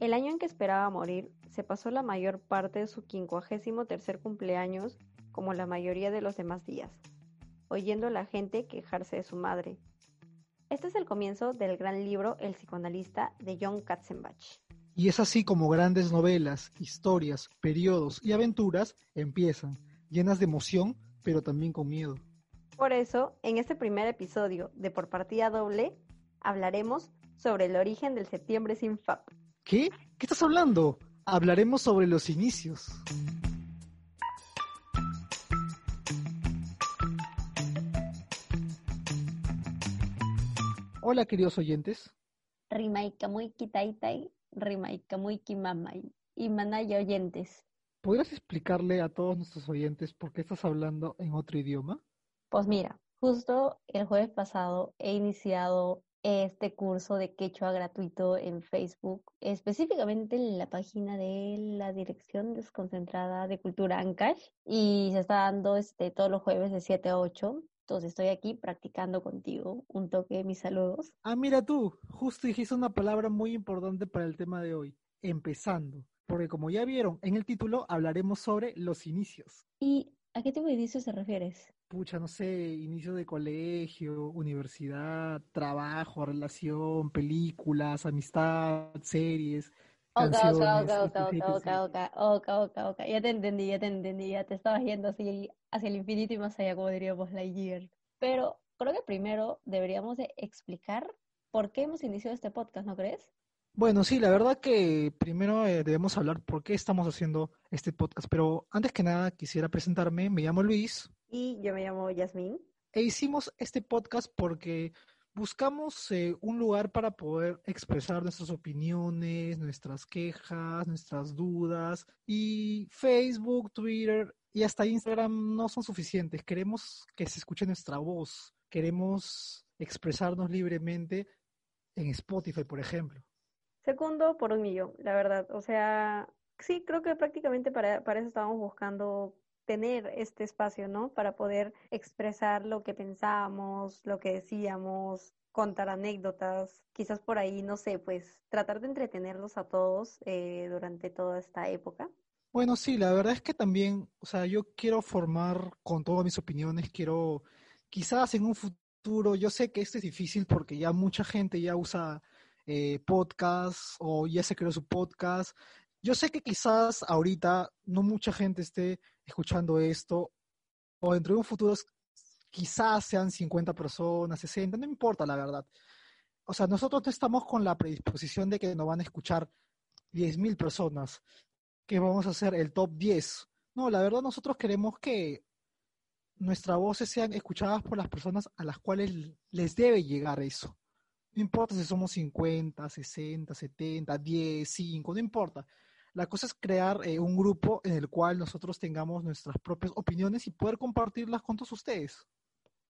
El año en que esperaba morir, se pasó la mayor parte de su quincuagésimo tercer cumpleaños como la mayoría de los demás días, oyendo a la gente quejarse de su madre. Este es el comienzo del gran libro El psicoanalista de John Katzenbach. Y es así como grandes novelas, historias, periodos y aventuras empiezan, llenas de emoción, pero también con miedo. Por eso, en este primer episodio de Por Partida Doble, hablaremos sobre el origen del septiembre sin FAP. ¿Qué? ¿Qué estás hablando? Hablaremos sobre los inicios. Hola queridos oyentes. Rimaikamuiki taitai, rimaikamuiki mamai, y manaya oyentes. ¿Podrías explicarle a todos nuestros oyentes por qué estás hablando en otro idioma? Pues mira, justo el jueves pasado he iniciado este curso de quechua gratuito en Facebook, específicamente en la página de la Dirección Desconcentrada de Cultura Ancash y se está dando este todos los jueves de 7 a 8. Entonces estoy aquí practicando contigo un toque de mis saludos. Ah, mira tú, justo dijiste una palabra muy importante para el tema de hoy, empezando, porque como ya vieron en el título hablaremos sobre los inicios. ¿Y a qué tipo de inicios te refieres? Pucha, no sé, inicio de colegio, universidad, trabajo, relación, películas, amistad, series. Ok, ok, ok, etc, ok, ok, ok, ok, ok, ya te entendí, ya te entendí, ya te estabas yendo hacia, hacia el infinito y más allá, como diríamos Lightyear. Pero creo que primero deberíamos de explicar por qué hemos iniciado este podcast, ¿no crees? Bueno, sí, la verdad que primero eh, debemos hablar por qué estamos haciendo este podcast, pero antes que nada quisiera presentarme, me llamo Luis Y yo me llamo Yasmín. e hicimos este podcast porque buscamos eh, un lugar para poder expresar nuestras opiniones, nuestras quejas, nuestras dudas y Facebook, Twitter y hasta Instagram no son suficientes. Queremos que se escuche nuestra voz, queremos expresarnos libremente en Spotify, por ejemplo. Segundo por un millón, la verdad. O sea, sí, creo que prácticamente para, para eso estábamos buscando tener este espacio, ¿no? Para poder expresar lo que pensábamos, lo que decíamos, contar anécdotas, quizás por ahí, no sé, pues tratar de entretenerlos a todos eh, durante toda esta época. Bueno, sí, la verdad es que también, o sea, yo quiero formar con todas mis opiniones, quiero, quizás en un futuro, yo sé que esto es difícil porque ya mucha gente ya usa eh, podcast o ya se creó su podcast. Yo sé que quizás ahorita no mucha gente esté escuchando esto o dentro de un futuro quizás sean 50 personas, 60, no importa la verdad. O sea, nosotros no estamos con la predisposición de que nos van a escuchar 10.000 personas, que vamos a hacer el top 10. No, la verdad nosotros queremos que nuestras voces sean escuchadas por las personas a las cuales les debe llegar eso. No importa si somos 50, 60, 70, 10, 5, no importa. La cosa es crear eh, un grupo en el cual nosotros tengamos nuestras propias opiniones y poder compartirlas con todos ustedes.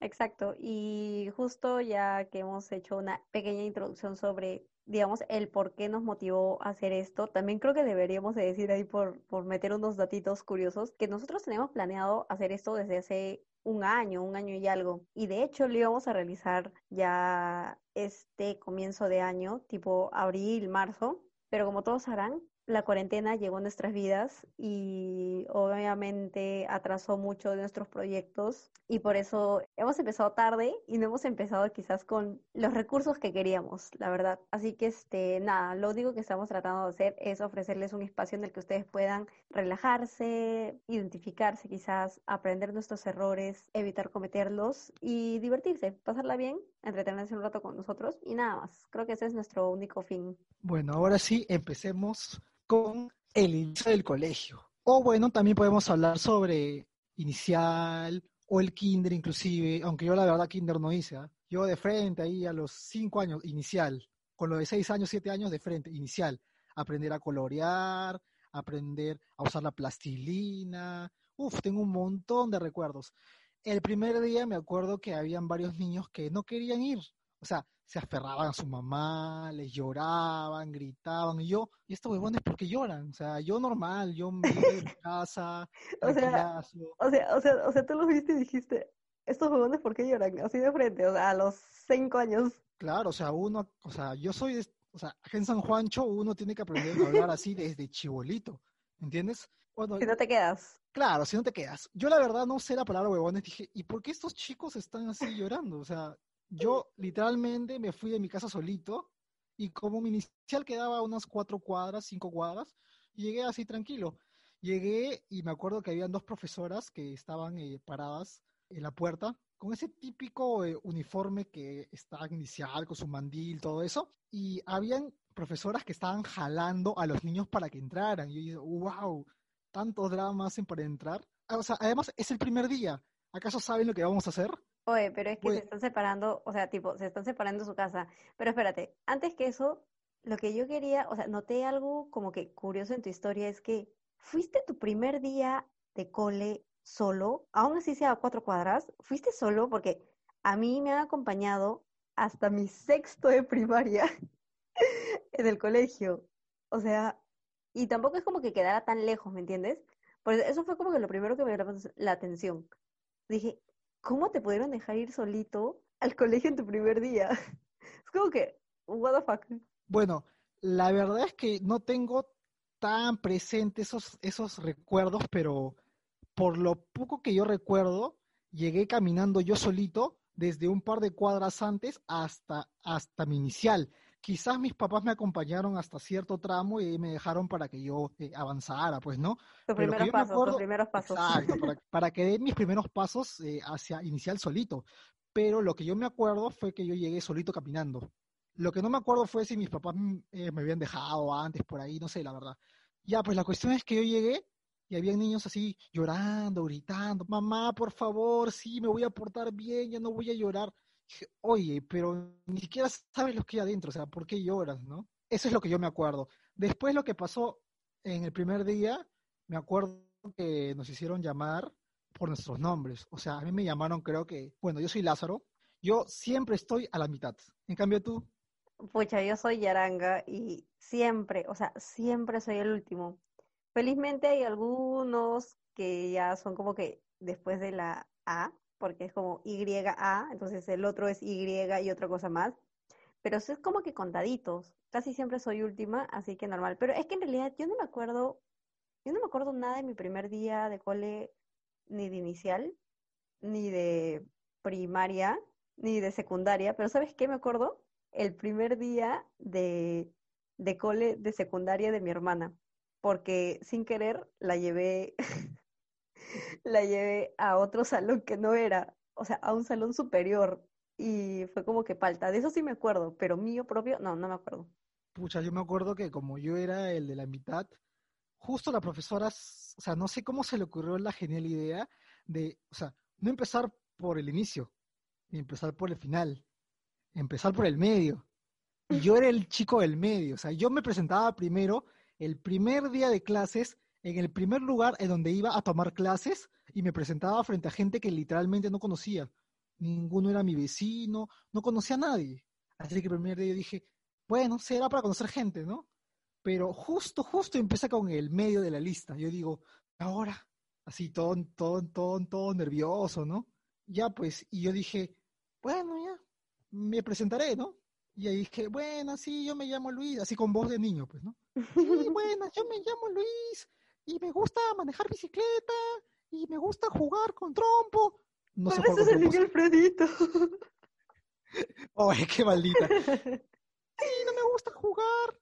Exacto, y justo ya que hemos hecho una pequeña introducción sobre, digamos, el por qué nos motivó a hacer esto, también creo que deberíamos de decir ahí por, por meter unos datitos curiosos, que nosotros tenemos planeado hacer esto desde hace un año, un año y algo, y de hecho lo íbamos a realizar ya este comienzo de año, tipo abril, marzo, pero como todos sabrán, la cuarentena llegó a nuestras vidas y obviamente atrasó mucho de nuestros proyectos y por eso hemos empezado tarde y no hemos empezado quizás con los recursos que queríamos, la verdad. Así que este, nada, lo único que estamos tratando de hacer es ofrecerles un espacio en el que ustedes puedan relajarse, identificarse quizás, aprender nuestros errores, evitar cometerlos y divertirse, pasarla bien, entretenerse un rato con nosotros y nada más. Creo que ese es nuestro único fin. Bueno, ahora sí, empecemos con el inicio del colegio. O bueno, también podemos hablar sobre inicial o el kinder inclusive, aunque yo la verdad kinder no hice. ¿ah? Yo de frente ahí a los cinco años, inicial. Con lo de seis años, siete años de frente, inicial. Aprender a colorear, aprender a usar la plastilina. Uf, tengo un montón de recuerdos. El primer día me acuerdo que habían varios niños que no querían ir. O sea, se aferraban a su mamá, les lloraban, gritaban. Y yo, ¿y estos huevones por qué lloran? O sea, yo normal, yo me iba de mi casa, O sea. O sea, o sea, o sea, tú los viste y dijiste, estos huevones, ¿por qué lloran? Así de frente, o sea, a los cinco años. Claro, o sea, uno, o sea, yo soy, O sea, acá en San Juancho uno tiene que aprender a hablar así desde chibolito, ¿entiendes? Si no te quedas. Claro, si no te quedas. Yo la verdad no sé la palabra huevones, dije, ¿y por qué estos chicos están así llorando? O sea, yo literalmente me fui de mi casa solito y como mi inicial quedaba unas cuatro cuadras, cinco cuadras, llegué así tranquilo. Llegué y me acuerdo que habían dos profesoras que estaban eh, paradas en la puerta con ese típico eh, uniforme que está inicial, con su mandil, todo eso. Y habían profesoras que estaban jalando a los niños para que entraran. Y yo dije, wow, tantos dramas hacen para entrar. Ah, además es el primer día. ¿Acaso saben lo que vamos a hacer? Oye, pero es que se pues están separando, o sea, tipo, se están separando su casa. Pero espérate, antes que eso, lo que yo quería, o sea, noté algo como que curioso en tu historia, es que fuiste tu primer día de cole solo, aún así sea a cuatro cuadras, fuiste solo porque a mí me han acompañado hasta mi sexto de primaria en el colegio. O sea, y tampoco es como que quedara tan lejos, ¿me entiendes? Por eso fue como que lo primero que me llamó la atención. Dije, ¿cómo te pudieron dejar ir solito al colegio en tu primer día? Es como que, what the fuck. Bueno, la verdad es que no tengo tan presente esos, esos recuerdos, pero por lo poco que yo recuerdo, llegué caminando yo solito desde un par de cuadras antes hasta, hasta mi inicial. Quizás mis papás me acompañaron hasta cierto tramo y me dejaron para que yo eh, avanzara, pues, ¿no? Tus primeros pasos, tus primeros pasos. Exacto, para, que dé mis primeros pasos eh, hacia inicial solito. Pero lo que yo me acuerdo fue que yo llegué solito caminando. Lo que no me acuerdo fue si mis papás eh, me habían dejado antes por ahí, no sé, la verdad. Ya, pues la cuestión es que yo llegué y había niños así llorando, gritando, mamá, por favor, sí, me voy a portar bien, ya no voy a llorar. Oye, pero ni siquiera sabes lo que hay adentro, o sea, ¿por qué lloras, no? Eso es lo que yo me acuerdo. Después lo que pasó en el primer día, me acuerdo que nos hicieron llamar por nuestros nombres. O sea, a mí me llamaron, creo que, bueno, yo soy Lázaro, yo siempre estoy a la mitad. En cambio tú. Pucha, yo soy Yaranga y siempre, o sea, siempre soy el último. Felizmente hay algunos que ya son como que después de la A, porque es como YA, entonces el otro es Y y otra cosa más. Pero eso es como que contaditos. Casi siempre soy última, así que normal. Pero es que en realidad yo no me acuerdo, yo no me acuerdo nada de mi primer día de cole, ni de inicial, ni de primaria, ni de secundaria. Pero ¿sabes qué me acuerdo? El primer día de, de cole de secundaria de mi hermana porque sin querer la llevé, la llevé a otro salón que no era, o sea, a un salón superior. Y fue como que falta. De eso sí me acuerdo, pero mío propio, no, no me acuerdo. Pucha, yo me acuerdo que como yo era el de la mitad, justo la profesora, o sea, no sé cómo se le ocurrió la genial idea de, o sea, no empezar por el inicio, ni empezar por el final, empezar por el medio. Y yo era el chico del medio, o sea, yo me presentaba primero el primer día de clases en el primer lugar en donde iba a tomar clases y me presentaba frente a gente que literalmente no conocía. Ninguno era mi vecino, no conocía a nadie. Así que el primer día dije, bueno, será para conocer gente, ¿no? Pero justo, justo empecé con el medio de la lista. Yo digo, ahora, así todo, todo, todo, todo nervioso, ¿no? Ya pues, y yo dije, bueno, ya, me presentaré, ¿no? Y ahí dije, bueno, sí, yo me llamo Luis, así con voz de niño, pues, ¿no? Sí, bueno, yo me llamo Luis y me gusta manejar bicicleta y me gusta jugar con trompo. No sé eso es el niño Alfredito. Ay, qué maldita. Sí, no me gusta jugar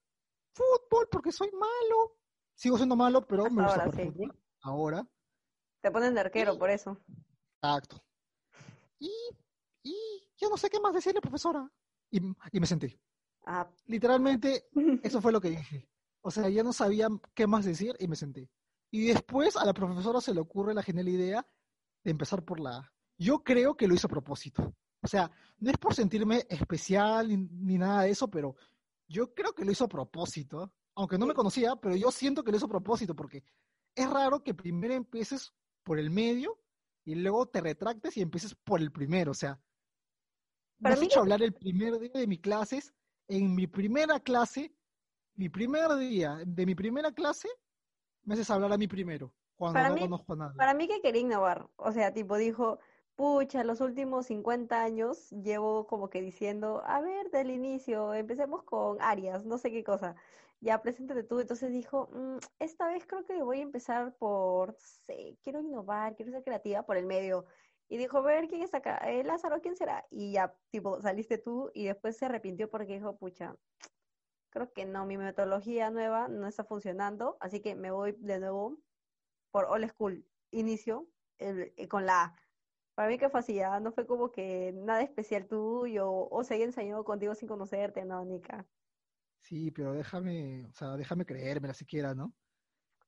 fútbol porque soy malo. Sigo siendo malo, pero me gusta jugar fútbol. Ahora. Te ponen de arquero por eso. Exacto. Y, y yo no sé qué más decirle, profesora. Y, y me sentí. Ah. Literalmente, eso fue lo que dije. O sea, ya no sabía qué más decir y me sentí. Y después a la profesora se le ocurre la genial idea de empezar por la Yo creo que lo hizo a propósito. O sea, no es por sentirme especial ni, nada de eso, pero yo creo que lo hizo a propósito. Aunque no me conocía, pero yo siento que lo hizo a propósito porque es raro que primero empieces por el medio y luego te retractes y empieces por el primero. O sea, me has hecho hablar el primer día de mis clases. En mi primera clase mi primer día de mi primera clase, me haces hablar a mí primero, cuando no conozco nada. Para mí que quería innovar, o sea, tipo dijo, pucha, los últimos 50 años llevo como que diciendo, a ver, del inicio, empecemos con Arias, no sé qué cosa. Ya, preséntate tú. Entonces dijo, "Mm, esta vez creo que voy a empezar por, sé, quiero innovar, quiero ser creativa por el medio. Y dijo, a ver, ¿quién está acá? Eh, Lázaro, ¿quién será? Y ya, tipo, saliste tú y después se arrepintió porque dijo, pucha, creo que no, mi metodología nueva no está funcionando, así que me voy de nuevo por old school, inicio el- eh, con la A. Para mí que fue así, ya, no fue como que nada especial tuyo o se haya enseñado contigo sin conocerte, no, Nika. Sí, pero déjame, o sea, déjame creérmela siquiera, ¿no?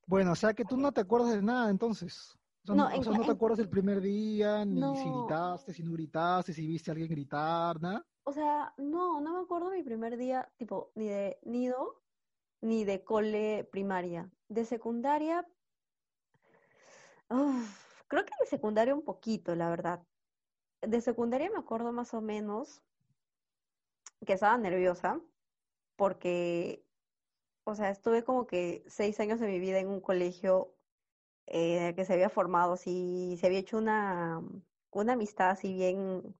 Bueno, o sea que tú no te acuerdas de nada entonces. O sea, No, no, o en, sea, cla- no te acuerdas del primer día, ni si gritaste, si no gritaste, si viste a alguien gritar, nada. o sea, no, no me acuerdo mi primer día, tipo, ni de nido, ni de cole primaria. De secundaria, creo que de secundaria un poquito, la verdad. De secundaria me acuerdo más o menos que estaba nerviosa porque, o sea, estuve como que seis años de mi vida en un colegio eh, que se había formado así, se había hecho una, una amistad así bien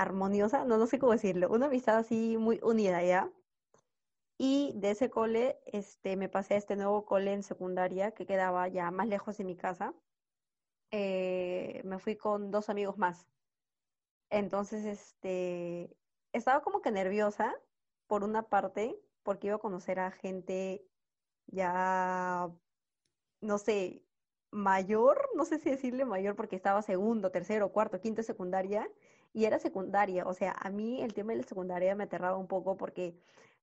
armoniosa, no, no sé cómo decirlo, una amistad así muy unida, ¿ya? Y de ese cole, este, me pasé a este nuevo cole en secundaria que quedaba ya más lejos de mi casa. Eh, me fui con dos amigos más. Entonces, este, estaba como que nerviosa por una parte, porque iba a conocer a gente ya, no sé, mayor, no sé si decirle mayor porque estaba segundo, tercero, cuarto, quinto secundaria y era secundaria. O sea, a mí el tema de la secundaria me aterraba un poco porque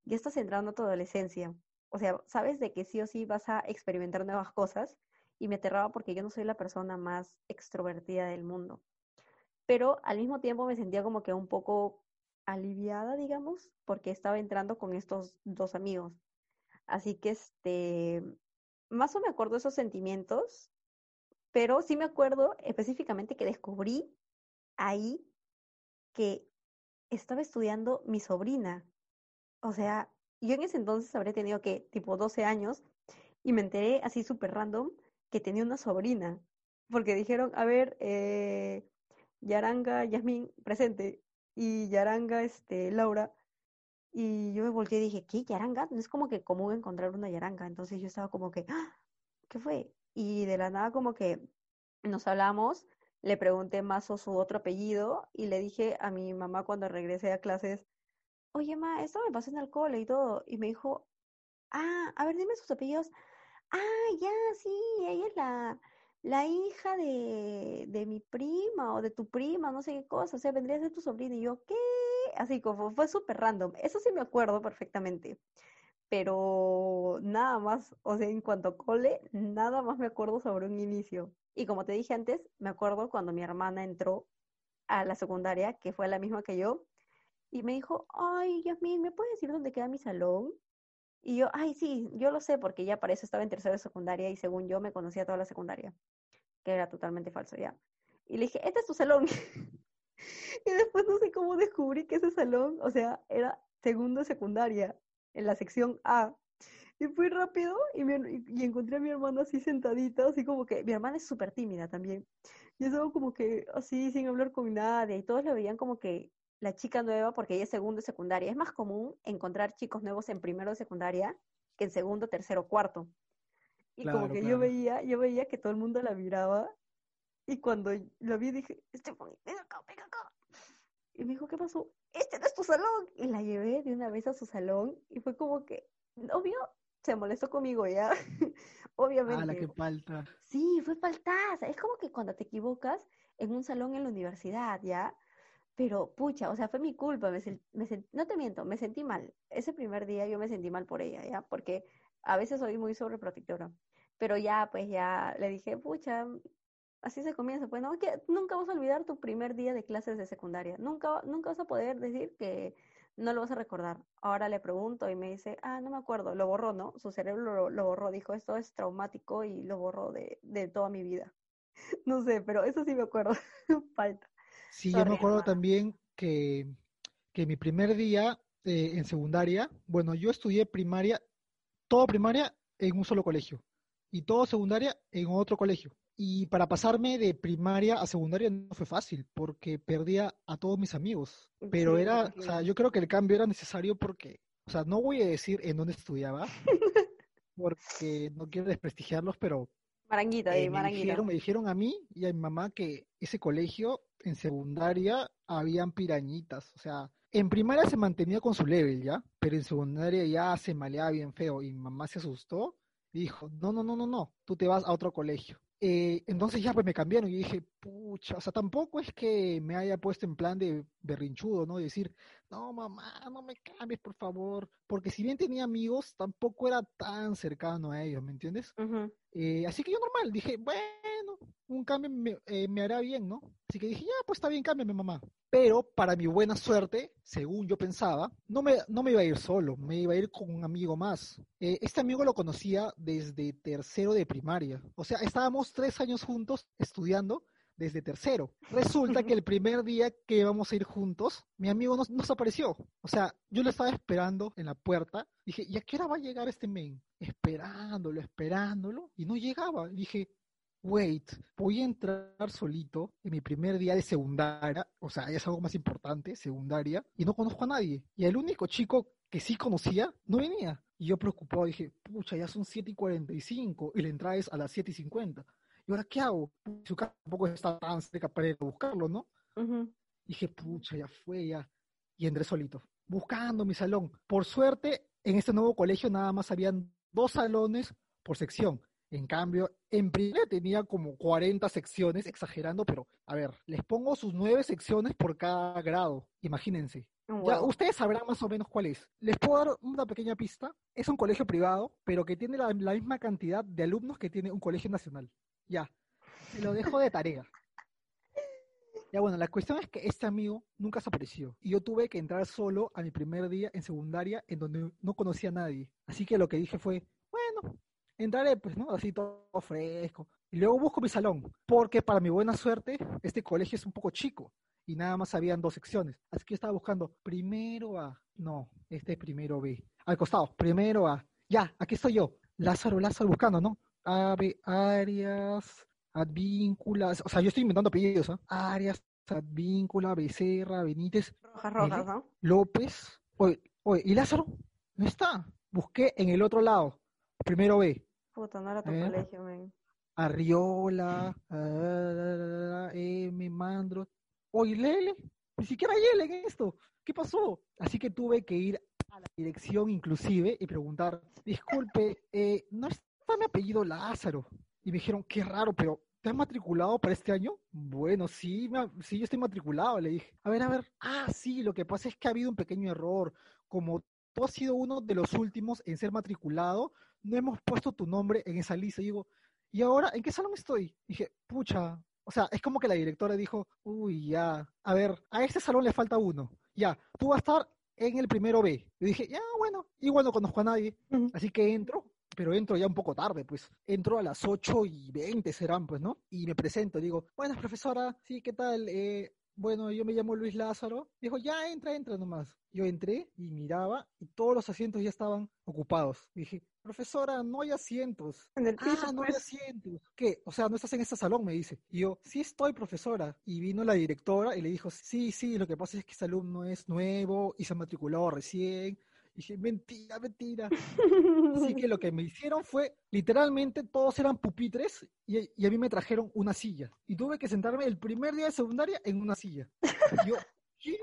ya estás entrando a tu adolescencia. O sea, sabes de que sí o sí vas a experimentar nuevas cosas y me aterraba porque yo no soy la persona más extrovertida del mundo pero al mismo tiempo me sentía como que un poco aliviada, digamos, porque estaba entrando con estos dos amigos. Así que, este, más o me acuerdo esos sentimientos, pero sí me acuerdo específicamente que descubrí ahí que estaba estudiando mi sobrina. O sea, yo en ese entonces habría tenido que, tipo, 12 años, y me enteré así súper random que tenía una sobrina, porque dijeron, a ver, eh, Yaranga, Yasmín, presente, y Yaranga, este, Laura, y yo me volteé y dije, ¿qué? ¿Yaranga? No es como que común encontrar una Yaranga, entonces yo estaba como que, "Ah, ¿qué fue? Y de la nada como que nos hablamos, le pregunté más o su otro apellido, y le dije a mi mamá cuando regresé a clases, oye, ma, esto me pasó en el cole y todo, y me dijo, ah, a ver, dime sus apellidos, Ah, ya, sí, ella es la, la hija de, de mi prima o de tu prima, no sé qué cosa, o sea, vendría a ser tu sobrina. Y yo, ¿qué? Así como fue súper random. Eso sí me acuerdo perfectamente, pero nada más, o sea, en cuanto a cole, nada más me acuerdo sobre un inicio. Y como te dije antes, me acuerdo cuando mi hermana entró a la secundaria, que fue la misma que yo, y me dijo, ay, Yasmin, ¿me puedes decir dónde queda mi salón? Y yo, ay, sí, yo lo sé porque ya para eso estaba en tercero de secundaria y según yo me conocía toda la secundaria, que era totalmente falso ya. Y le dije, este es tu salón. y después no sé cómo descubrí que ese salón, o sea, era segundo secundaria, en la sección A. Y fui rápido y, me, y encontré a mi hermana así sentadita, así como que mi hermana es súper tímida también. Y estaba como que así, sin hablar con nadie, y todos la veían como que la chica nueva, porque ella es segundo de secundaria. Es más común encontrar chicos nuevos en primero de secundaria que en segundo, tercero, cuarto. Y Claro, como que yo claro. veía, yo veía que todo el mundo la miraba, y cuando la vi dije, Stephanie, ven acá, ven acá. Y me dijo, ¿qué pasó? Este no es tu salón. Y la llevé de una vez a su salón, y fue como que, obvio, se molestó conmigo ya, Ah, la obviamente. que falta. Sí, fue faltaza. Es como que cuando te equivocas en un salón en la universidad, ¿ya? Pero, pucha, o sea, fue mi culpa. Me me no te miento, me sentí mal. Ese primer día yo me sentí mal por ella, ¿ya? Porque a veces soy muy sobreprotectora. Pero ya, pues ya le dije, pucha, así se comienza. Pues no, que nunca vas a olvidar tu primer día de clases de secundaria. Nunca, nunca vas a poder decir que no lo vas a recordar. Ahora le pregunto y me dice, ah, no me acuerdo. Lo borró, ¿no? Su cerebro lo, lo borró. Dijo, esto es traumático y lo borró de, de toda mi vida. No sé, pero eso sí me acuerdo. Falta. Sí, yo me acuerdo también que, que mi primer día eh, en secundaria, bueno, yo estudié primaria, todo primaria en un solo colegio. y todo secundaria en otro colegio. Y para pasarme de primaria a secundaria no fue fácil, porque perdía a todos mis amigos. Pero era, o sea, yo creo que el cambio era necesario porque, o sea, no voy a decir en dónde estudiaba, porque no quiero desprestigiarlos, pero Maranguita, eh, di, me maranguita. dijeron, me dijeron a mí y a mi mamá que ese colegio en secundaria habían pirañitas. O sea, en primaria se mantenía con su level, ¿ya? Pero en secundaria ya se maleaba bien feo y mi mamá se asustó y dijo, no, no, no, no, no, tú te vas a otro colegio. Eh, entonces ya pues me cambiaron y dije, pucha, o sea, tampoco es que me haya puesto en plan de berrinchudo, ¿no? Decir, no, mamá, no me cambies, por favor. Porque si bien tenía amigos, tampoco era tan cercano a ellos, ¿me entiendes? Ujú. Eh, así que yo normal, dije, bueno, un cambio me, eh, me hará bien, ¿no? Así que dije, ya, pues está bien, cámbiame, mamá. Pero para mi buena suerte, según yo pensaba, no me, no me iba a ir solo, me iba a ir con un amigo más. Eh, este amigo lo conocía desde tercero de primaria. O sea, estábamos tres años juntos estudiando desde tercero. Resulta que el primer día que íbamos a ir juntos, mi amigo nos, nos apareció. O sea, yo lo estaba esperando en la puerta. Dije, ¿y a qué hora va a llegar este men? Esperándolo, esperándolo. Y no llegaba. Dije, wait, voy a entrar solito en mi primer día de secundaria. O sea, es algo más importante, secundaria. Y no conozco a nadie. Y el único chico que sí conocía no venía. Y yo preocupado dije, pucha, ya son 7 y 45 y la entrada es a las 7 y 50. ¿Y ahora qué hago? Su casa tampoco está tan cerca para ir a buscarlo, ¿no? Ujú. Dije, pucha, ya fue, ya. Y entré solito, buscando mi salón. Por suerte, en este nuevo colegio nada más habían dos salones por sección. En cambio, en primaria tenía como 40 secciones, exagerando, pero a ver, les pongo sus nueve secciones por cada grado. Imagínense. Un Ya, ustedes sabrán más o menos cuál es. Les puedo dar una pequeña pista. Es un colegio privado, pero que tiene la, la misma cantidad de alumnos que tiene un colegio nacional. Ya, se lo dejo de tarea. Ya bueno, la cuestión es que este amigo nunca se apareció y yo tuve que entrar solo a mi primer día en secundaria en donde no conocía a nadie. Así que lo que dije fue, bueno, entraré pues, ¿no? Así todo fresco. Y luego busco mi salón, porque para mi buena suerte, este colegio es un poco chico y nada más habían dos secciones. Así que estaba buscando primero A. No, este es primero B. Al costado, primero A. Ya, aquí estoy yo. Lázaro, Lázaro buscando, ¿no? A, B, Arias, Advínculas. O sea, yo estoy inventando apellidos, ¿ah? Arias, Advíncula, Becerra, Benítez, Rojas, rojas. ¿no? López. Oye, oye, ¿y Lázaro? No está. Busqué en el otro lado. Primero B. Puta, no era tu Eh. colegio, men. Arriola, ah, M, Mandro. Oye, Lele, ni siquiera hay L en esto. ¿Qué pasó? Así que tuve que ir a la dirección inclusive y preguntar, disculpe, eh, ¿no está mi apellido Lázaro? Y me dijeron, qué raro, pero ¿te has matriculado para este año? Bueno, sí, me sí, yo estoy matriculado, le dije. A ver, a ver. Ah, sí, lo que pasa es que ha habido un pequeño error. Como tú has sido uno de los últimos en ser matriculado, no hemos puesto tu nombre en esa lista. Y digo, ¿y ahora en qué salón estoy? Dije, pucha, o sea, es como que la directora dijo, uy, ya, a ver, a este salón le falta uno. Ya, tú vas a estar en el primero B. Y dije, ya, bueno, igual no conozco a nadie. Así que entro, pero entro ya un poco tarde, pues. Entro a las 8 y 20 serán, pues, ¿no? Y me presento, digo, buenas, profesora, sí, ¿qué tal? Eh, bueno, yo me llamo Luis Lázaro. Dijo, ya, entra, entra nomás. Yo entré y miraba y todos los asientos ya estaban ocupados. Dije, profesora, no hay asientos. En el piso, Ah, no hay pues. asientos. ¿Qué? O sea, no estás en este salón, me dice. Y yo, sí estoy, profesora. Y vino la directora y le dijo, sí, sí, lo que pasa es que este alumno es nuevo y se ha matriculado recién. Y dije, mentira, mentira. Así que lo que me hicieron fue, literalmente, todos eran pupitres y, y a mí me trajeron una silla. Y tuve que sentarme el primer día de secundaria en una silla. Y yo, ¿qué?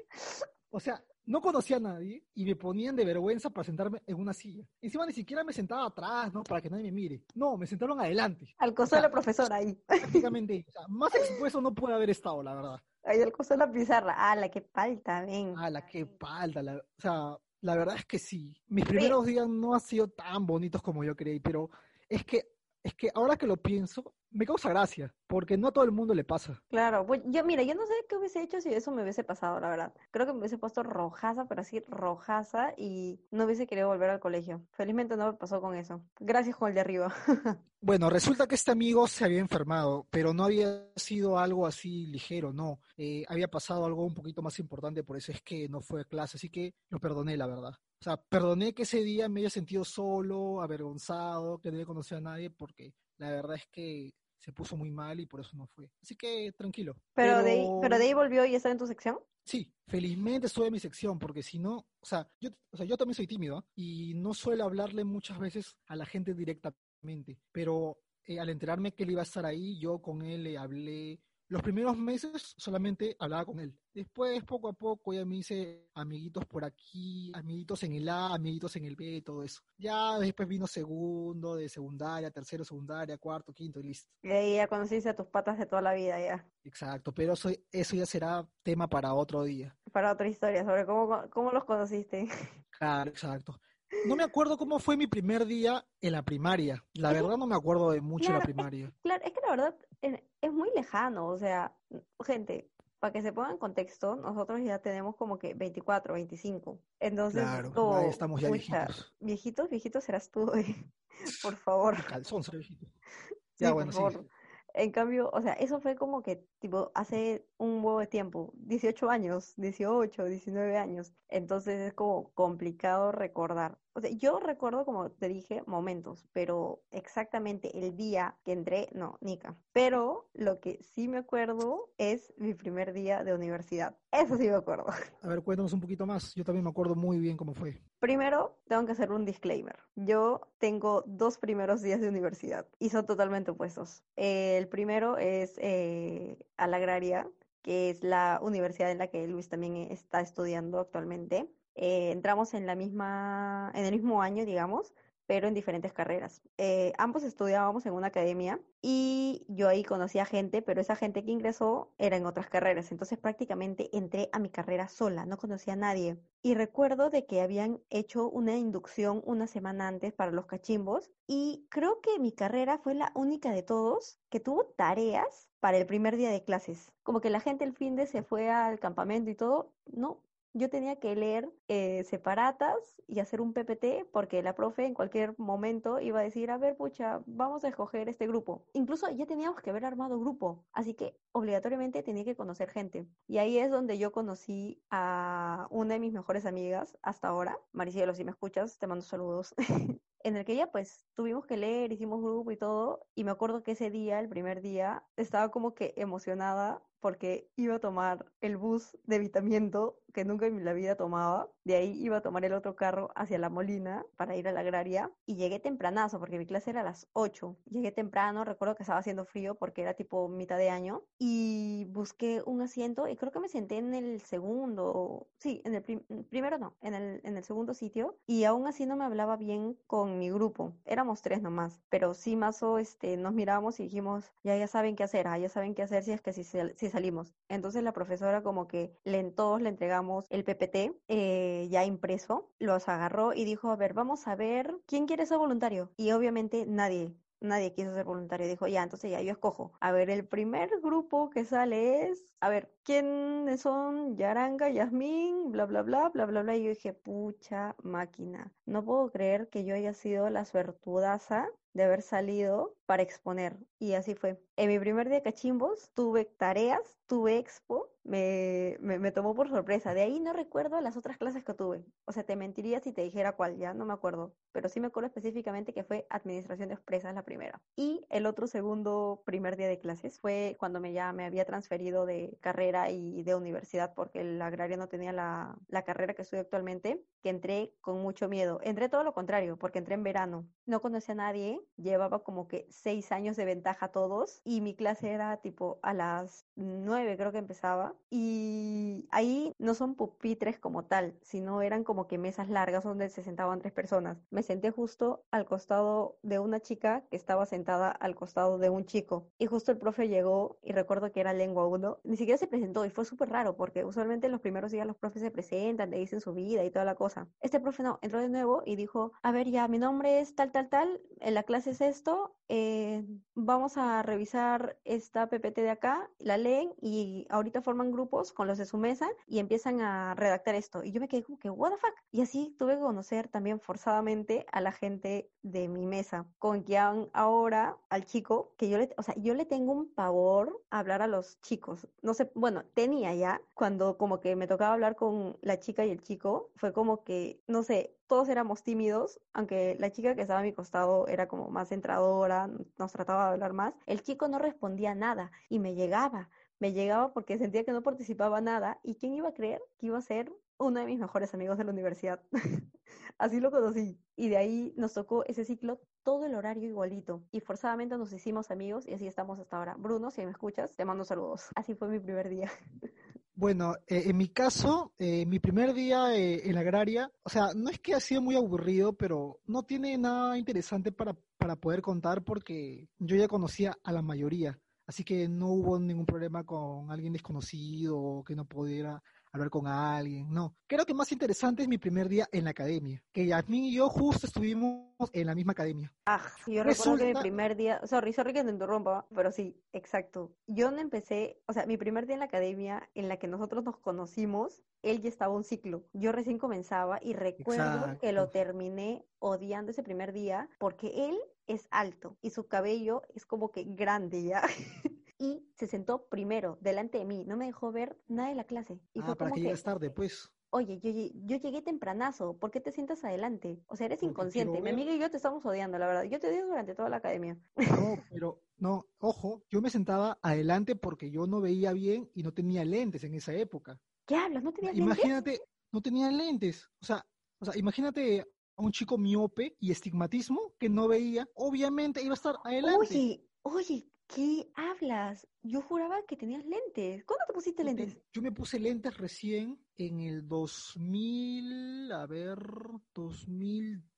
O sea, no conocía a nadie y me ponían de vergüenza para sentarme en una silla. Encima ni siquiera me sentaba atrás, ¿no? Para que nadie me mire. No, me sentaron adelante. Al costado de la profesora ahí. Prácticamente. O sea, más expuesto no pude haber estado, la verdad. Ahí al costado de la pizarra. Ah, la que falta, ven. Ah, la que palda. La, o sea, la verdad es que sí. Mis primeros días no han sido tan bonitos como yo creí, pero es que, es que ahora que lo pienso, me causa gracia, porque no a todo el mundo le pasa. Claro, pues yo, mira, yo no sé qué hubiese hecho si eso me hubiese pasado, la verdad. Creo que me hubiese puesto rojaza, pero así rojaza, y no hubiese querido volver al colegio. Felizmente no me pasó con eso. Gracias con el de arriba. Bueno, resulta que este amigo se había enfermado, pero no había sido algo así ligero, no. Eh, había pasado algo un poquito más importante, por eso es que no fue a clase, así que lo perdoné, la verdad. O sea, perdoné que ese día me haya sentido solo, avergonzado, que no había conocido a nadie, porque la verdad es que se puso muy mal y por eso no fue. Así que tranquilo. Pero, De, ahí, pero de ahí volvió y está en tu sección. Sí, felizmente estuve en mi sección, porque si no, o sea, yo, o sea, yo también soy tímido ¿ah? y no suelo hablarle muchas veces a la gente directamente, pero eh, al enterarme que él iba a estar ahí, yo con él le hablé los primeros meses solamente hablaba con él. Después, poco a poco, ya me hice amiguitos por aquí, amiguitos en el A, amiguitos en el B, todo eso. Ya después vino segundo, de secundaria, tercero, secundaria, cuarto, quinto y listo. Y ahí ya conociste a tus patas de toda la vida ya. Exacto, pero eso, eso ya será tema para otro día. Para otra historia, sobre cómo, cómo los conociste. Claro, exacto. No me acuerdo cómo fue mi primer día en la primaria. La verdad no me acuerdo de mucho la primaria. claro, es que la verdad es muy lejano. O sea, gente, para que se ponga en contexto, nosotros ya tenemos como que 24, 25. Entonces, claro, estamos ya viejitos. Viejitos, viejitos serás tú, por favor. Calzón, ser viejito. Ya, bueno, sí. En cambio, o sea, eso fue como que, tipo, hace un huevo de tiempo, 18 años, 18, 19 años. Entonces es como complicado recordar. O sea, yo recuerdo, como te dije, momentos, pero exactamente el día que entré, no, Nica. Pero lo que sí me acuerdo es mi primer día de universidad. Eso sí me acuerdo. A ver, cuéntanos un poquito más. Yo también me acuerdo muy bien cómo fue. Primero, tengo que hacer un disclaimer. Yo tengo dos primeros días de universidad y son totalmente opuestos. el primero es eh, a la agraria, que es la universidad en la que Luis también está estudiando actualmente. Eh, entramos en la misma, en el mismo año, digamos, pero en diferentes carreras. Eh, ambos estudiábamos en una academia y yo ahí conocía gente, pero esa gente que ingresó era en otras carreras. Entonces prácticamente entré a mi carrera sola, no conocía a nadie. Y recuerdo de que habían hecho una inducción una semana antes para los cachimbos y creo que mi carrera fue la única de todos que tuvo tareas para el primer día de clases. Como que la gente el fin de se fue al campamento y todo, no, yo tenía que leer eh, separatas y hacer un PPT porque la profe en cualquier momento iba a decir, a ver, pucha, vamos a escoger este grupo. Incluso ya teníamos que haber armado grupo, así que obligatoriamente tenía que conocer gente. Y ahí es donde yo conocí a una de mis mejores amigas hasta ahora, Maricielo, si me escuchas, te mando saludos. en el que ya pues tuvimos que leer, hicimos grupo y todo, y me acuerdo que ese día, el primer día, estaba como que emocionada porque iba a tomar el bus de evitamiento que nunca en la vida tomaba. De ahí iba a tomar el otro carro hacia la Molina para ir a la agraria y llegué tempranazo porque mi clase era a las 8. Llegué temprano, recuerdo que estaba haciendo frío porque era tipo mitad de año y busqué un asiento y creo que me senté en el segundo, sí, en el primero no, en el, en el segundo sitio y aún así no me hablaba bien con mi grupo. Éramos tres nomás, pero sí más o este, nos mirábamos y dijimos, ya ya saben qué hacer, ah, ya saben qué hacer si es que si, si salimos. Entonces la profesora como que le, todos le entregamos el PPT eh, ya impreso, los agarró y dijo, a ver, vamos a ver quién quiere ser voluntario. Y obviamente nadie, nadie quiso ser voluntario. Dijo, ya, entonces ya yo escojo. A ver, el primer grupo que sale es, a ver, ¿quiénes son? Yaranga, Yasmín, bla, bla, bla, bla, bla, bla. Y yo dije, pucha máquina. No puedo creer que yo haya sido la suertudaza de haber salido para exponer. Y así fue. En mi primer día de cachimbos tuve tareas, tuve expo, me, me, tomó por sorpresa. De ahí no recuerdo las otras clases que tuve. O sea, te mentiría si te dijera cuál, ya no me acuerdo. Pero sí me acuerdo específicamente que fue administración de empresas la primera. Y el otro segundo primer día de clases fue cuando me ya me había transferido de carrera y de universidad porque el agrario no tenía la, la carrera que estudio actualmente, que entré con mucho miedo. Entré todo lo contrario, porque entré en verano. No conocía a nadie, llevaba como que seis años de ventaja a todos y mi clase era tipo a las nueve creo que empezaba y ahí no son pupitres como tal, sino eran como que mesas largas donde se sentaban tres personas. Me senté justo al costado de una chica que estaba sentada al costado de un chico y justo el profe llegó y recuerdo que era lengua uno, ni siquiera se presentó y fue súper raro porque usualmente en los primeros días los profes se presentan, le dicen su vida y toda la cosa. Este profe no, entró de nuevo y dijo, a ver ya, mi nombre es tal, tal, tal, en la clase es esto, eh, vamos a revisar esta PPT de acá, la leen y ahorita forman grupos con los de su mesa y empiezan a redactar esto. Y yo me quedé como que, what the fuck? Y así tuve que conocer también forzadamente a la gente de mi mesa, con quien ahora al chico, que yo le, o sea, yo le tengo un pavor a hablar a los chicos. No sé, bueno, tenía ya, cuando como que me tocaba hablar con la chica y el chico, fue como que, no sé, todos éramos tímidos, aunque la chica que estaba a mi costado era como más centradora, nos trataba de hablar más, el chico no respondía nada y me llegaba, me llegaba porque sentía que no participaba nada y quién iba a creer que iba a ser uno de mis mejores amigos de la universidad. Así lo conocí. Y de ahí nos tocó ese ciclo todo el horario igualito. Y forzadamente nos hicimos amigos y así estamos hasta ahora. Bruno, si me escuchas, te mando saludos. Así fue mi primer día. Bueno, eh, en mi caso, eh, mi primer día eh, en la agraria, o sea, no es que ha sido muy aburrido, pero no tiene nada interesante para, para poder contar porque yo ya conocía a la mayoría, así que no hubo ningún problema con alguien desconocido o que no pudiera hablar con alguien, no. Creo que más interesante es mi primer día en la academia, que Yasmin y yo justo estuvimos en la misma academia. Ah, yo recuerdo que mi primer día, sorry, sorry que te interrumpa, pero sí, exacto. Yo no empecé, o sea, mi primer día en la academia en la que nosotros nos conocimos, él ya estaba un ciclo. Yo recién comenzaba y recuerdo que lo terminé odiando ese primer día porque él es alto y su cabello es como que grande ya. y se sentó primero, delante de mí, no me dejó ver nada de la clase. Y ah, para que, llegues tarde, pues. Oye, yo, yo, llegué tempranazo, ¿por qué te sientas adelante? O sea, eres inconsciente. Mi amiga y yo te estamos odiando, la verdad. Yo te odio durante toda la academia. No, pero, no, ojo, yo me sentaba adelante porque yo no veía bien y no tenía lentes en esa época. ¿Qué hablas? ¿No tenías lentes? Imagínate, no tenía lentes. O sea, o sea, imagínate a un chico miope y estigmatismo que no veía, obviamente iba a estar adelante. Oye, oye, ¿Qué hablas? Yo juraba que tenías lentes. ¿Cuándo te pusiste lentes? Yo me puse lentes recién en el 2000, a ver,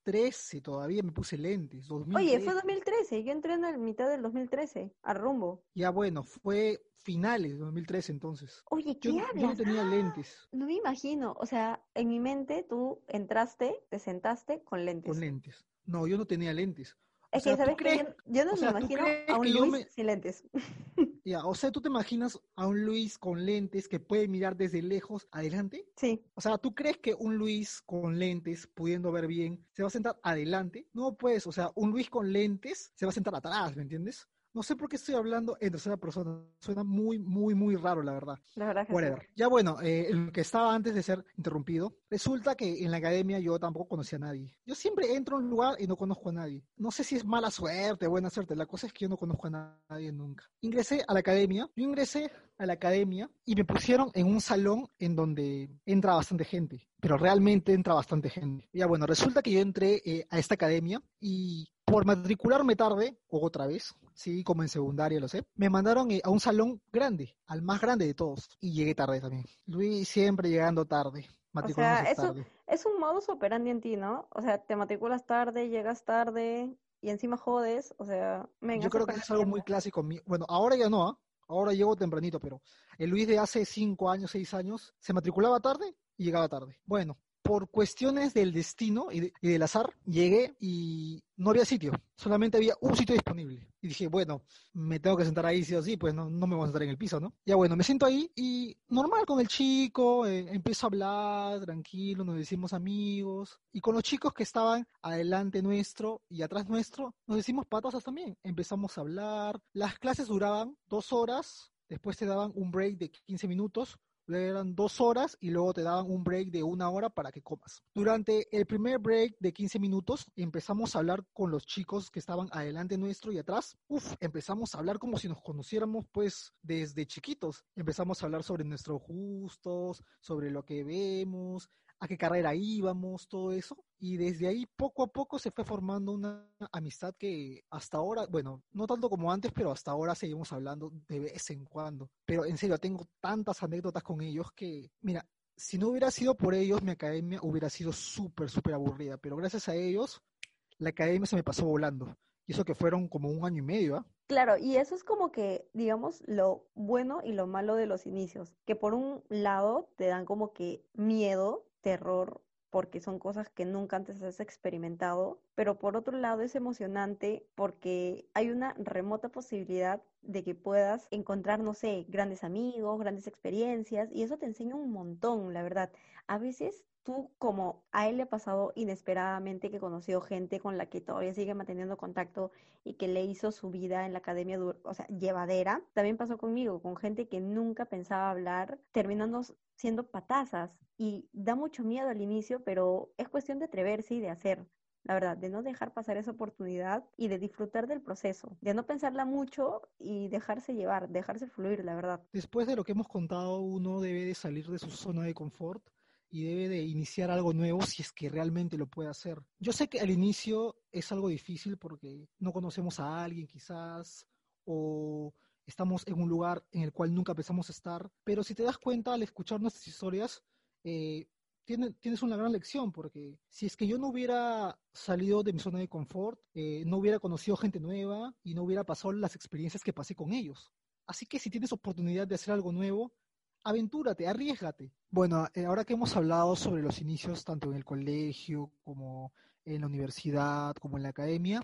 2013 todavía me puse lentes. Oye, fue 2013, yo entré en la mitad del 2013, a rumbo. Ya bueno, fue finales de 2013 entonces. Oye, ¿qué hablas? Yo no tenía ¡Ah! lentes. No me imagino, o sea, en mi mente tú entraste, te sentaste con lentes. Con lentes. No, yo no tenía lentes. Es que, ¿sabes que Yo, no me imagino a un Luis sin lentes. Ya, o sea, ¿tú te imaginas a un Luis con lentes que puede mirar desde lejos adelante? Sí. O sea, ¿tú crees que un Luis con lentes, pudiendo ver bien, se va a sentar adelante? No, pues, o sea, un Luis con lentes se va a sentar atrás, ¿me entiendes? No sé por qué estoy hablando en tercera persona. Suena muy, muy, muy raro, la verdad. La verdad que Whatever. Ya bueno, eh, lo que estaba antes de ser interrumpido, resulta que en la academia yo tampoco conocía a nadie. Yo siempre entro a un lugar y no conozco a nadie. No sé si es mala suerte o buena suerte. La cosa es que yo no conozco a nadie nunca. Ingresé a la academia. Yo ingresé a la academia y me pusieron en un salón en donde entra bastante gente, pero realmente entra bastante gente. Ya bueno, resulta que yo entré eh, a esta academia y por matricularme tarde, otra vez, sí, como en secundaria lo sé, me mandaron eh, a un salón grande, al más grande de todos, y llegué tarde también. Luis siempre llegando tarde. O sea, eso es un modus operandi en ti, ¿no? O sea, te matriculas tarde, llegas tarde y encima jodes, o sea, venga. Yo creo que es algo muy clásico. Bueno, ahora ya no, ¿ah? ahora llego tempranito, pero el Luis de hace cinco años, seis años, se matriculaba tarde y llegaba tarde. Bueno, por cuestiones del destino y, del azar, llegué y no había sitio, solamente había un sitio disponible. Y dije, bueno, me tengo que sentar ahí sí o sí, pues no, no me voy a sentar en el piso, ¿no? Ya bueno, me siento ahí y normal con el chico, eh, empiezo a hablar, tranquilo, nos decimos amigos. Y con los chicos que estaban adelante nuestro y atrás nuestro, nos decimos patas también. Empezamos a hablar, las clases duraban dos horas, después te daban un break de 15 minutos, eran dos horas y luego te daban un break de una hora para que comas. Durante el primer break de 15 minutos empezamos a hablar con los chicos que estaban adelante nuestro y atrás. Uf, empezamos a hablar como si nos conociéramos pues desde chiquitos. Empezamos a hablar sobre nuestros gustos, sobre lo que vemos, a qué carrera íbamos, todo eso. Y desde ahí poco a poco se fue formando una amistad que hasta ahora, bueno, no tanto como antes, pero hasta ahora seguimos hablando de vez en cuando. Pero en serio, tengo tantas anécdotas con ellos que, mira, si no hubiera sido por ellos, mi academia hubiera sido súper, súper aburrida. Pero gracias a ellos, la academia se me pasó volando. Y eso que fueron como un año y medio, ¿ah? Claro, y eso es como que, digamos, lo bueno y lo malo de los inicios, que por un lado te dan como que miedo terror porque son cosas que nunca antes has experimentado pero por otro lado es emocionante porque hay una remota posibilidad de que puedas encontrar, no sé, grandes amigos, grandes experiencias, y eso te enseña un montón, la verdad. A veces tú, como a él le ha pasado inesperadamente que conoció gente con la que todavía sigue manteniendo contacto y que le hizo su vida en la academia, o sea, llevadera, también pasó conmigo, con gente que nunca pensaba hablar, terminando siendo patazas. Y da mucho miedo al inicio, pero es cuestión de atreverse y de hacer la verdad, de no dejar pasar esa oportunidad y de disfrutar del proceso, de no pensarla mucho y dejarse llevar, dejarse fluir, la verdad. Después de lo que hemos contado, uno debe de salir de su zona de confort y debe de iniciar algo nuevo si es que realmente lo puede hacer. Yo sé que al inicio es algo difícil porque no conocemos a alguien quizás o estamos en un lugar en el cual nunca pensamos estar, pero si te das cuenta al escuchar nuestras historias, eh, tienes una gran lección porque si es que yo no hubiera salido de mi zona de confort, eh, no hubiera conocido gente nueva y no hubiera pasado las experiencias que pasé con ellos. Así que si tienes oportunidad de hacer algo nuevo, aventúrate, arriesgate. Bueno, eh, ahora que hemos hablado sobre los inicios tanto en el colegio como en la universidad, como en la academia,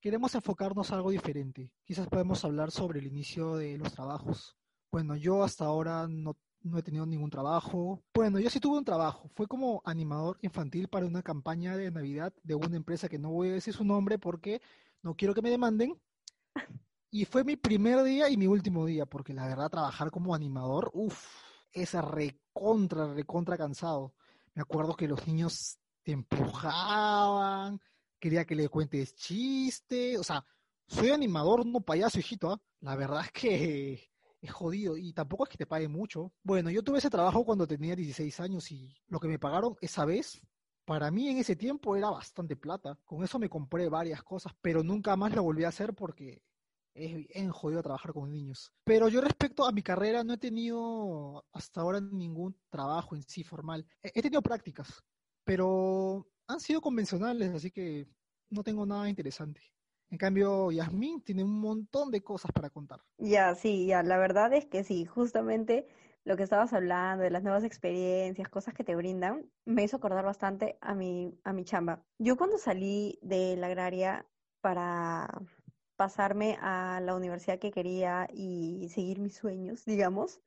queremos enfocarnos algo diferente. Quizás podemos hablar sobre el inicio de los trabajos. Bueno, yo hasta ahora no, no he tenido ningún trabajo. Bueno, yo sí tuve un trabajo. Fue como animador infantil para una campaña de Navidad de una empresa que no voy a decir su nombre porque no quiero que me demanden. Y fue mi primer día y mi último día, porque la verdad trabajar como animador, uff, es recontra, recontra cansado. Me acuerdo que los niños te empujaban, quería que le cuentes chiste, o sea, soy animador, no payaso, hijito, ¿ah? La verdad es que es jodido y tampoco es que te pague mucho. Bueno, yo tuve ese trabajo cuando tenía 16 años y lo que me pagaron esa vez, para mí en ese tiempo era bastante plata. Con eso me compré varias cosas, pero nunca más lo volví a hacer porque es bien jodido trabajar con niños. Pero yo respecto a mi carrera no he tenido hasta ahora ningún trabajo en sí formal. He tenido prácticas, pero han sido convencionales, así que no tengo nada interesante. En cambio, Yasmín tiene un montón de cosas para contar. Ya, sí, ya, la verdad es que sí, justamente lo que estabas hablando de las nuevas experiencias, cosas que te brindan, me hizo acordar bastante a mi, a mi chamba. Yo cuando salí de la agraria para pasarme a la universidad que quería y seguir mis sueños, digamos,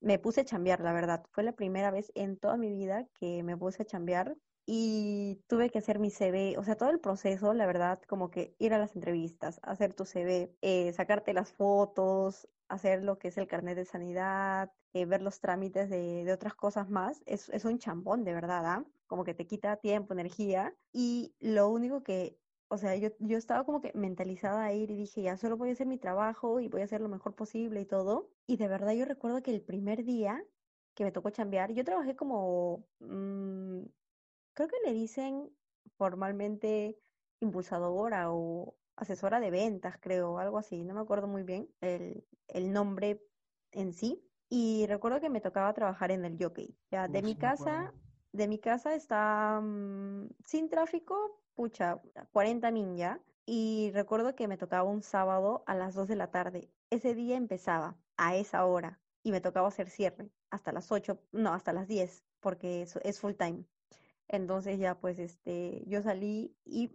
me puse a chambear, la verdad. Fue la primera vez en toda mi vida que me puse a chambear y tuve que hacer mi CV, o sea, todo el proceso, la verdad, como que ir a las entrevistas, hacer tu CV, eh, sacarte las fotos, hacer lo que es el carnet de sanidad, eh, ver los trámites de, de, otras cosas más, es, es un chambón, de verdad, ¿ah? Como que te quita tiempo, energía, y lo único que o sea, yo, yo estaba como que mentalizada a ir y dije, ya solo voy a hacer mi trabajo y voy a hacer lo mejor posible y todo. Y de verdad yo recuerdo que el primer día que me tocó chambear, yo trabajé como, mmm, creo que le dicen formalmente impulsadora o asesora de ventas, creo, algo así, no me acuerdo muy bien el, el nombre en sí. Y recuerdo que me tocaba trabajar en el jockey. Ya, de mi casa, de mi casa está mm, sin tráfico, pucha, 40 min ya. Y recuerdo que me tocaba un sábado a las 2 de la tarde. Ese día empezaba a esa hora y me tocaba hacer cierre hasta las 8, no, hasta las 10, porque es, es full time. Entonces ya pues este, yo salí y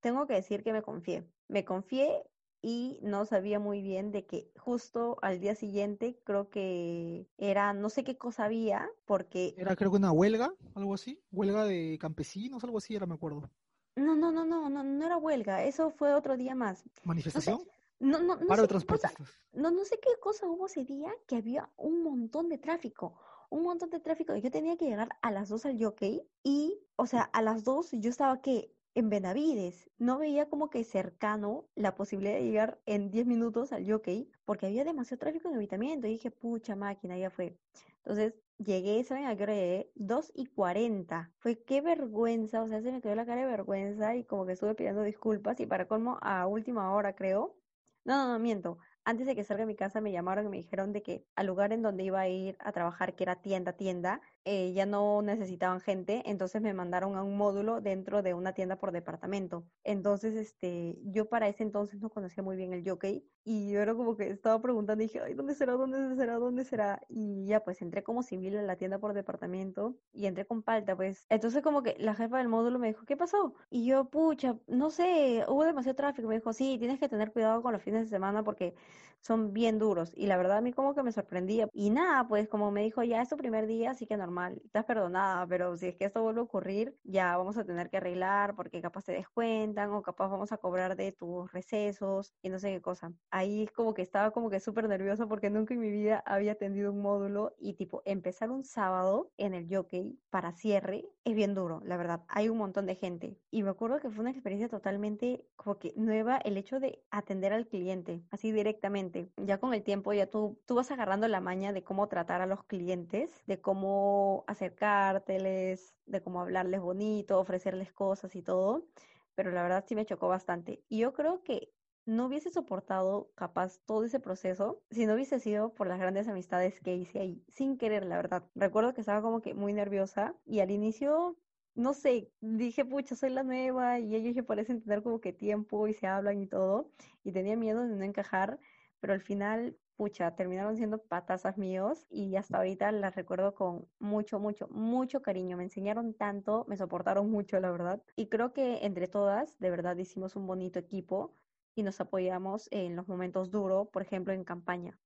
tengo que decir que me confié. Me confié y no sabía muy bien de que justo al día siguiente creo que era no sé qué cosa había porque era creo que una huelga algo así huelga de campesinos algo así era me acuerdo. No no no no no no era huelga eso fue otro día más. Manifestación no, no, no, Para sé cosa, no, no sé qué cosa hubo ese día que había un montón de tráfico un montón de tráfico. Yo tenía que llegar a las 2 al jockey y, o sea, a las 2 yo estaba que en Benavides. No veía como que cercano la posibilidad de llegar en 10 minutos al jockey porque había demasiado tráfico en habitamiento. Y dije, pucha máquina, ya fue. Entonces llegué, ¿saben a qué hora llegué? 2 y 40. Fue qué vergüenza, o sea, se me quedó la cara de vergüenza y como que estuve pidiendo disculpas y para colmo a última hora creo. No, no, no, miento. Antes de que salga de mi casa me llamaron y me dijeron de que al lugar en donde iba a ir a trabajar, que era tienda, tienda, eh, ya no necesitaban gente, entonces me mandaron a un módulo dentro de una tienda por departamento. Entonces, este, yo para ese entonces no conocía muy bien el jockey y yo era como que estaba preguntando y dije, ay, ¿dónde será? ¿Dónde será? ¿Dónde será? Y ya pues entré como civil en la tienda por departamento y entré con palta, pues. Entonces como que la jefa del módulo me dijo, ¿qué pasó? Y yo, pucha, no sé, hubo demasiado tráfico. Me dijo, sí, tienes que tener cuidado con los fines de semana porque son bien duros. Y la verdad a mí como que me sorprendía. Y nada, pues como me dijo, ya es tu primer día, así que normal, estás perdonada, pero si es que esto vuelve a ocurrir, ya vamos a tener que arreglar porque capaz te descuentan o capaz vamos a cobrar de tus recesos y no sé qué cosa. Ahí es como que estaba como que súper nerviosa porque nunca en mi vida había atendido un módulo y tipo empezar un sábado en el jockey para cierre es bien duro, la verdad. Hay un montón de gente. Y me acuerdo que fue una experiencia totalmente como que nueva el hecho de atender al cliente así directamente. Ya con el tiempo ya tú, tú vas agarrando la maña de cómo tratar a los clientes, de cómo acercárteles, de cómo hablarles bonito, ofrecerles cosas y todo. Pero la verdad sí me chocó bastante. Y yo creo que no hubiese soportado capaz todo ese proceso si no hubiese sido por las grandes amistades que hice ahí, sin querer, la verdad. Recuerdo que estaba como que muy nerviosa y al inicio, no sé, dije, pucha, soy la nueva y ellos ya parecen tener como que tiempo y se hablan y todo, y tenía miedo de no encajar, pero al final, pucha, terminaron siendo patazas míos y hasta ahorita las recuerdo con mucho, mucho, mucho cariño. Me enseñaron tanto, me soportaron mucho, la verdad. Y creo que entre todas, de verdad, hicimos un bonito equipo y nos apoyamos en los momentos duros, por ejemplo, en campaña,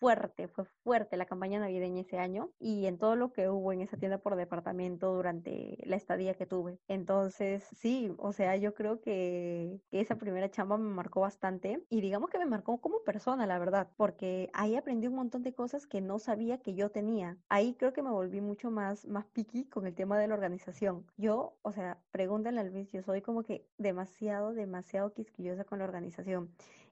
fuerte, fue fuerte la campaña navideña ese año y en todo lo que hubo en esa tienda por departamento durante la estadía que tuve. Entonces, sí, o sea, yo creo que, que esa primera chamba me marcó bastante y digamos que me marcó como persona, la verdad, porque ahí aprendí un montón de cosas que no sabía que yo tenía. Ahí creo que me volví mucho más, más picky con el tema de la organización. Yo, o sea, pregúntale al Luis, yo soy como que demasiado, demasiado quisquillosa con la organización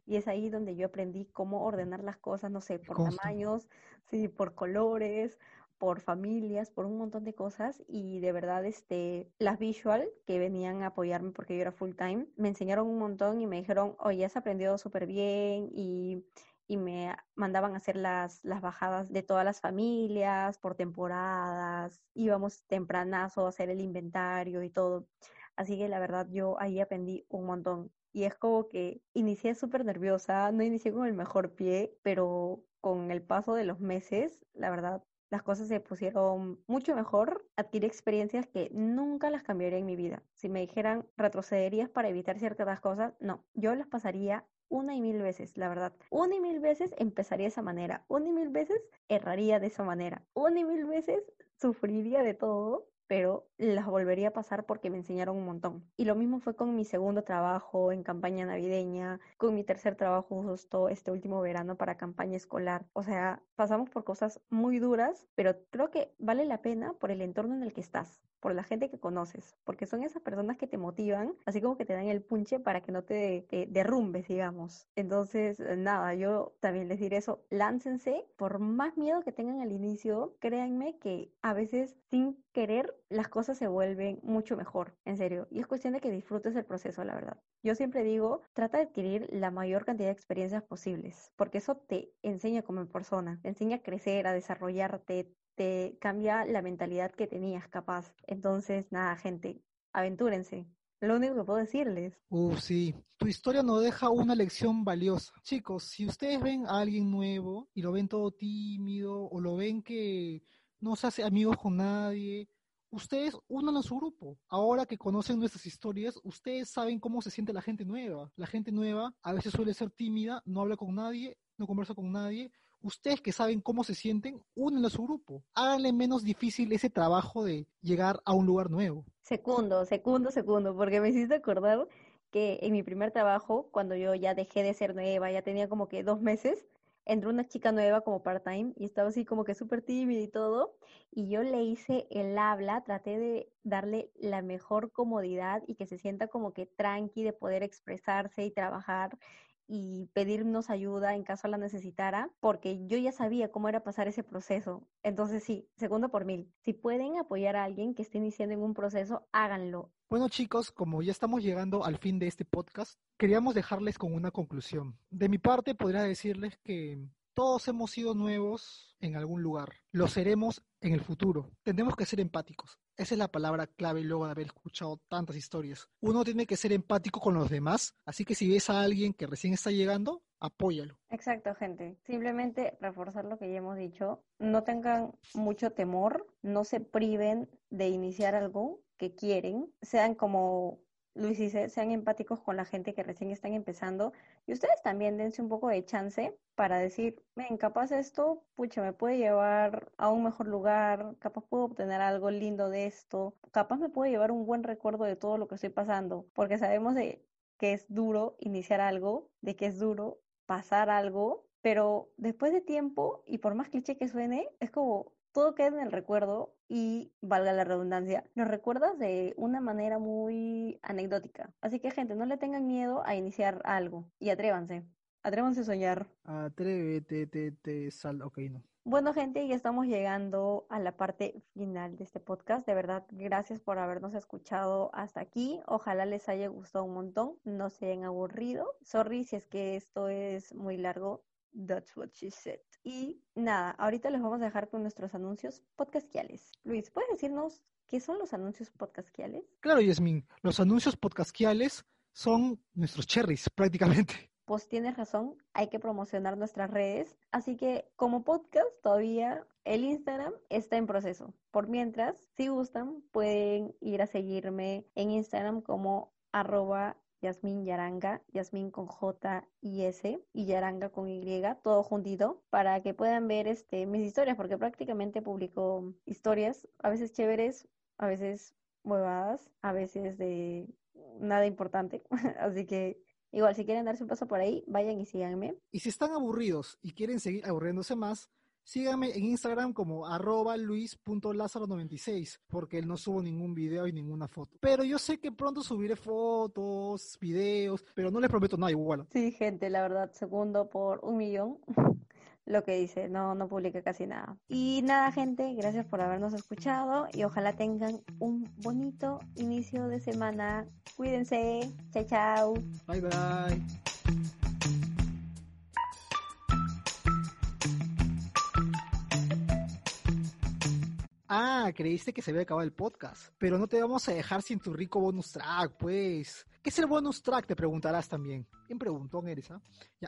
y es ahí donde yo aprendí cómo ordenar las cosas, no sé, por tamaños, sí, por colores, por familias, por un montón de cosas y de verdad este las visual que venían a apoyarme porque yo era full time me enseñaron un montón y me dijeron, "Oye, has aprendido súper bien" y y me mandaban a hacer las, las bajadas de todas las familias por temporadas, íbamos tempranazo a hacer el inventario y todo. Así que la verdad yo ahí aprendí un montón y es como que inicié súper nerviosa, no inicié con el mejor pie, pero con el paso de los meses, la verdad, las cosas se pusieron mucho mejor, adquirí experiencias que nunca las cambiaría en mi vida. Si me dijeran retrocederías para evitar ciertas cosas, no, yo las pasaría una y mil veces, la verdad. Una y mil veces empezaría de esa manera, una y mil veces erraría de esa manera, una y mil veces sufriría de todo pero las volvería a pasar porque me enseñaron un montón. Y lo mismo fue con mi segundo trabajo en campaña navideña, con mi tercer trabajo justo este último verano para campaña escolar. O sea, pasamos por cosas muy duras, pero creo que vale la pena por el entorno en el que estás por la gente que conoces, porque son esas personas que te motivan, así como que te dan el punche para que no te, derrumbes, digamos. Entonces, nada, yo también les diré eso, láncense, por más miedo que tengan al inicio, créanme que a veces sin querer las cosas se vuelven mucho mejor, en serio, y es cuestión de que disfrutes el proceso, la verdad. Yo siempre digo, trata de adquirir la mayor cantidad de experiencias posibles, porque eso te enseña como persona, te enseña a crecer, a desarrollarte, te cambia la mentalidad que tenías capaz. Entonces, nada, gente, aventúrense. Lo único que puedo decirles. Uh, sí. Tu historia nos deja una lección valiosa. Chicos, si ustedes ven a alguien nuevo y lo ven todo tímido o lo ven que no se hace amigos con nadie, ustedes unan a su grupo. Ahora que conocen nuestras historias, ustedes saben cómo se siente la gente nueva. La gente nueva a veces suele ser tímida, no habla con nadie, no conversa con nadie, ustedes que saben cómo se sienten, únenlo a su grupo. Háganle menos difícil ese trabajo de llegar a un lugar nuevo. Segundo, segundo, segundo, porque me hiciste acordar que en mi primer trabajo, cuando yo ya dejé de ser nueva, ya tenía como que dos meses, entró una chica nueva como part-time y estaba así como que súper tímida y todo, y yo le hice el habla, traté de darle la mejor comodidad y que se sienta como que tranqui de poder expresarse y trabajar y pedirnos ayuda en caso la necesitara, porque yo ya sabía cómo era pasar ese proceso. Entonces sí, segundo por mil. Si pueden apoyar a alguien que esté iniciando en un proceso, háganlo. Bueno chicos, como ya estamos llegando al fin de este podcast, queríamos dejarles con una conclusión. De mi parte, podría decirles que todos hemos sido nuevos en algún lugar. Lo seremos en el futuro. Tenemos que ser empáticos. Esa es la palabra clave luego de haber escuchado tantas historias. Uno tiene que ser empático con los demás, así que si ves a alguien que recién está llegando, apóyalo. Exacto, gente. Simplemente reforzar lo que ya hemos dicho. No tengan mucho temor, no se priven de iniciar algo que quieren, sean como Luis dice, sean empáticos con la gente que recién están empezando y ustedes también dense un poco de chance para decir, ven, capaz esto, pucha, me puede llevar a un mejor lugar, capaz puedo obtener algo lindo de esto, capaz me puede llevar un buen recuerdo de todo lo que estoy pasando, porque sabemos de que es duro iniciar algo, de que es duro pasar algo, pero después de tiempo, y por más cliché que suene, es como todo queda en el recuerdo y, valga la redundancia, lo recuerdas de una manera muy anecdótica. Así que, gente, no le tengan miedo a iniciar algo y atrévanse. Atrévanse a soñar. Atrévete, te, te, sal. Ok, no. Bueno, gente, ya estamos llegando a la parte final de este podcast. De verdad, gracias por habernos escuchado hasta aquí. Ojalá les haya gustado un montón, no se hayan aburrido. Sorry si es que esto es muy largo. That's what she said. Y nada, ahorita les vamos a dejar con nuestros anuncios podcastiales. Luis, ¿puedes decirnos qué son los anuncios podcastiales? Claro, Yasmin. Los anuncios podcastiales son nuestros cherries, prácticamente. Pues tienes razón, hay que promocionar nuestras redes. Así que como podcast todavía el Instagram está en proceso. Por mientras, si gustan, pueden ir a seguirme en Instagram como arroba Yasmin Yaranga, Yasmin con J y S y Yaranga con Y, todo juntito, para que puedan ver este, mis historias, porque prácticamente publico historias, a veces chéveres, a veces huevadas, a veces de nada importante. Así que igual, si quieren darse un paso por ahí, vayan y síganme. Y si están aburridos y quieren seguir aburriéndose más, Síganme en Instagram como arroba luis.lázaro96, porque él no subo ningún video y ninguna foto. Pero yo sé que pronto subiré fotos, videos, pero no les prometo nada igual. Sí, gente, la verdad, segundo por un millón. lo que dice, no, no publica casi nada. Y nada, gente, gracias por habernos escuchado y ojalá tengan un bonito inicio de semana. Cuídense, chao, chao. Bye, bye. Ah, creíste que se había acabado el podcast. Pero no te vamos a dejar sin tu rico bonus track, pues. ¿Qué es el bonus track? Te preguntarás también. ¿Quién preguntó, eres? Ah?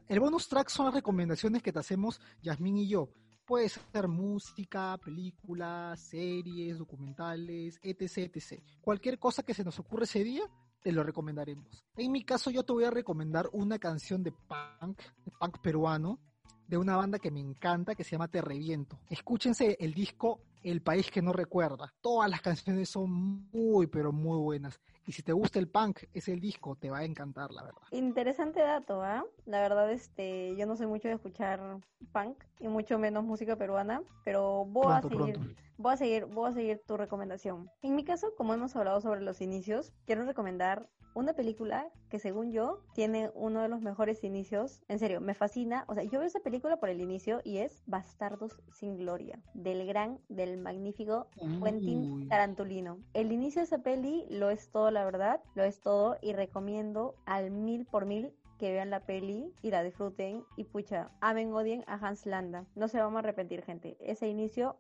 el bonus track son las recomendaciones que te hacemos Yasmín y yo. Puede ser música, películas, series, documentales, etc, etc. Cualquier cosa que se nos ocurra ese día, te lo recomendaremos. En mi caso, yo te voy a recomendar una canción de punk, de punk peruano, de una banda que me encanta que se llama Te Reviento. Escúchense el disco El País que no recuerda. Todas las canciones son muy, pero muy buenas. Y si te gusta el punk, es el disco, te va a encantar, la verdad. Interesante dato, ¿ah? La verdad, este, yo no soy mucho de escuchar punk y mucho menos música peruana, pero voy a seguir, voy a seguir, voy a seguir tu recomendación. En mi caso, como hemos hablado sobre los inicios, quiero recomendar una película que según yo tiene uno de los mejores inicios. En serio, me fascina. O sea, yo veo esa película por el inicio y es Bastardos sin Gloria, del gran, del magnífico Quentin Tarantulino. El inicio de esa peli lo es todo, la verdad, lo es todo y recomiendo al mil por mil que vean la peli y la disfruten y pucha, amen odien a Hans Landa. No se van a arrepentir, gente. Ese inicio,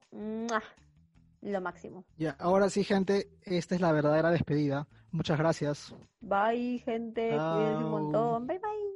lo máximo. Ya, ahora sí, gente, esta es la verdadera despedida. Muchas gracias. Bye, gente. Cuídense un montón. Bye, bye.